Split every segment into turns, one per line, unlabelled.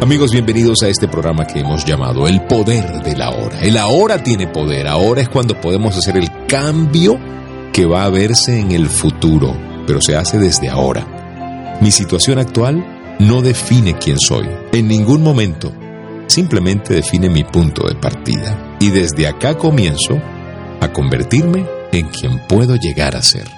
Amigos, bienvenidos a este programa que hemos llamado El Poder de la Hora. El ahora tiene poder, ahora es cuando podemos hacer el cambio que va a verse en el futuro, pero se hace desde ahora. Mi situación actual no define quién soy, en ningún momento, simplemente define mi punto de partida. Y desde acá comienzo a convertirme en quien puedo llegar a ser.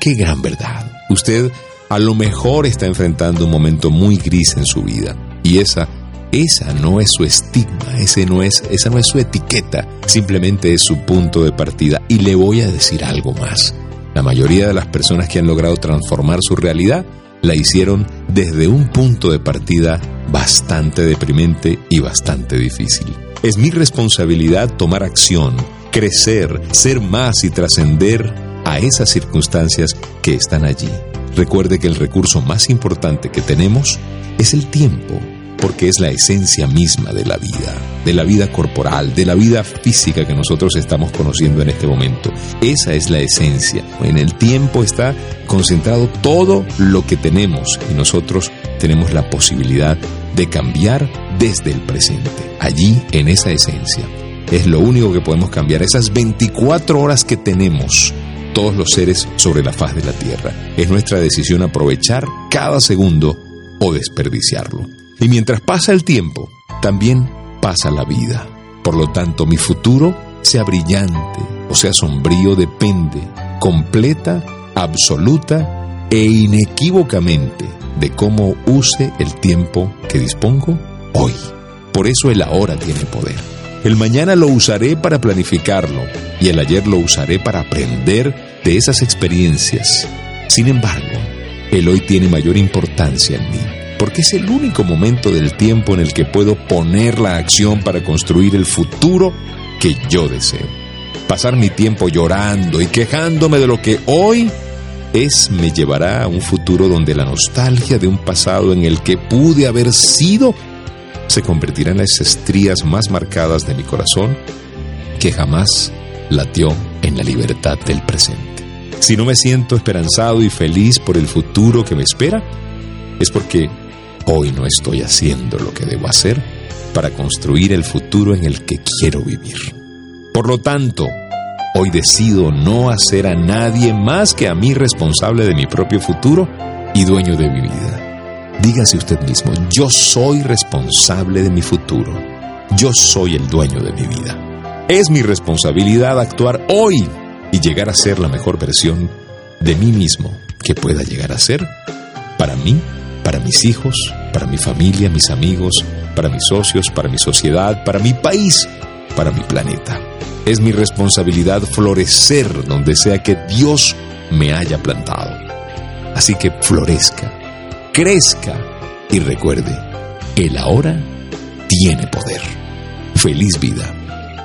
Qué gran verdad. Usted a lo mejor está enfrentando un momento muy gris en su vida y esa, esa no es su estigma, ese no es, esa no es su etiqueta, simplemente es su punto de partida. Y le voy a decir algo más. La mayoría de las personas que han logrado transformar su realidad la hicieron desde un punto de partida bastante deprimente y bastante difícil. Es mi responsabilidad tomar acción, crecer, ser más y trascender a esas circunstancias que están allí. Recuerde que el recurso más importante que tenemos es el tiempo porque es la esencia misma de la vida, de la vida corporal, de la vida física que nosotros estamos conociendo en este momento. Esa es la esencia. En el tiempo está concentrado todo lo que tenemos y nosotros tenemos la posibilidad de cambiar desde el presente, allí en esa esencia. Es lo único que podemos cambiar, esas 24 horas que tenemos todos los seres sobre la faz de la Tierra. Es nuestra decisión aprovechar cada segundo o desperdiciarlo. Y mientras pasa el tiempo, también pasa la vida. Por lo tanto, mi futuro, sea brillante o sea sombrío, depende completa, absoluta e inequívocamente de cómo use el tiempo que dispongo hoy. Por eso el ahora tiene poder. El mañana lo usaré para planificarlo y el ayer lo usaré para aprender de esas experiencias. Sin embargo, el hoy tiene mayor importancia en mí porque es el único momento del tiempo en el que puedo poner la acción para construir el futuro que yo deseo. Pasar mi tiempo llorando y quejándome de lo que hoy es me llevará a un futuro donde la nostalgia de un pasado en el que pude haber sido se convertirá en las estrías más marcadas de mi corazón que jamás latió en la libertad del presente. Si no me siento esperanzado y feliz por el futuro que me espera, es porque Hoy no estoy haciendo lo que debo hacer para construir el futuro en el que quiero vivir. Por lo tanto, hoy decido no hacer a nadie más que a mí responsable de mi propio futuro y dueño de mi vida. Dígase usted mismo, yo soy responsable de mi futuro. Yo soy el dueño de mi vida. Es mi responsabilidad actuar hoy y llegar a ser la mejor versión de mí mismo que pueda llegar a ser para mí para mis hijos, para mi familia, mis amigos, para mis socios, para mi sociedad, para mi país, para mi planeta. Es mi responsabilidad florecer donde sea que Dios me haya plantado. Así que florezca, crezca y recuerde, el ahora tiene poder. Feliz vida.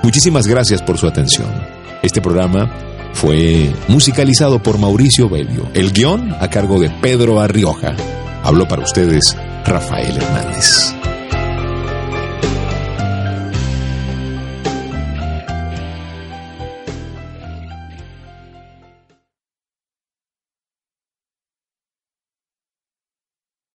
Muchísimas gracias por su atención. Este programa fue musicalizado por Mauricio Belio. El guion a cargo de Pedro Arrioja. Habló para ustedes Rafael Hernández.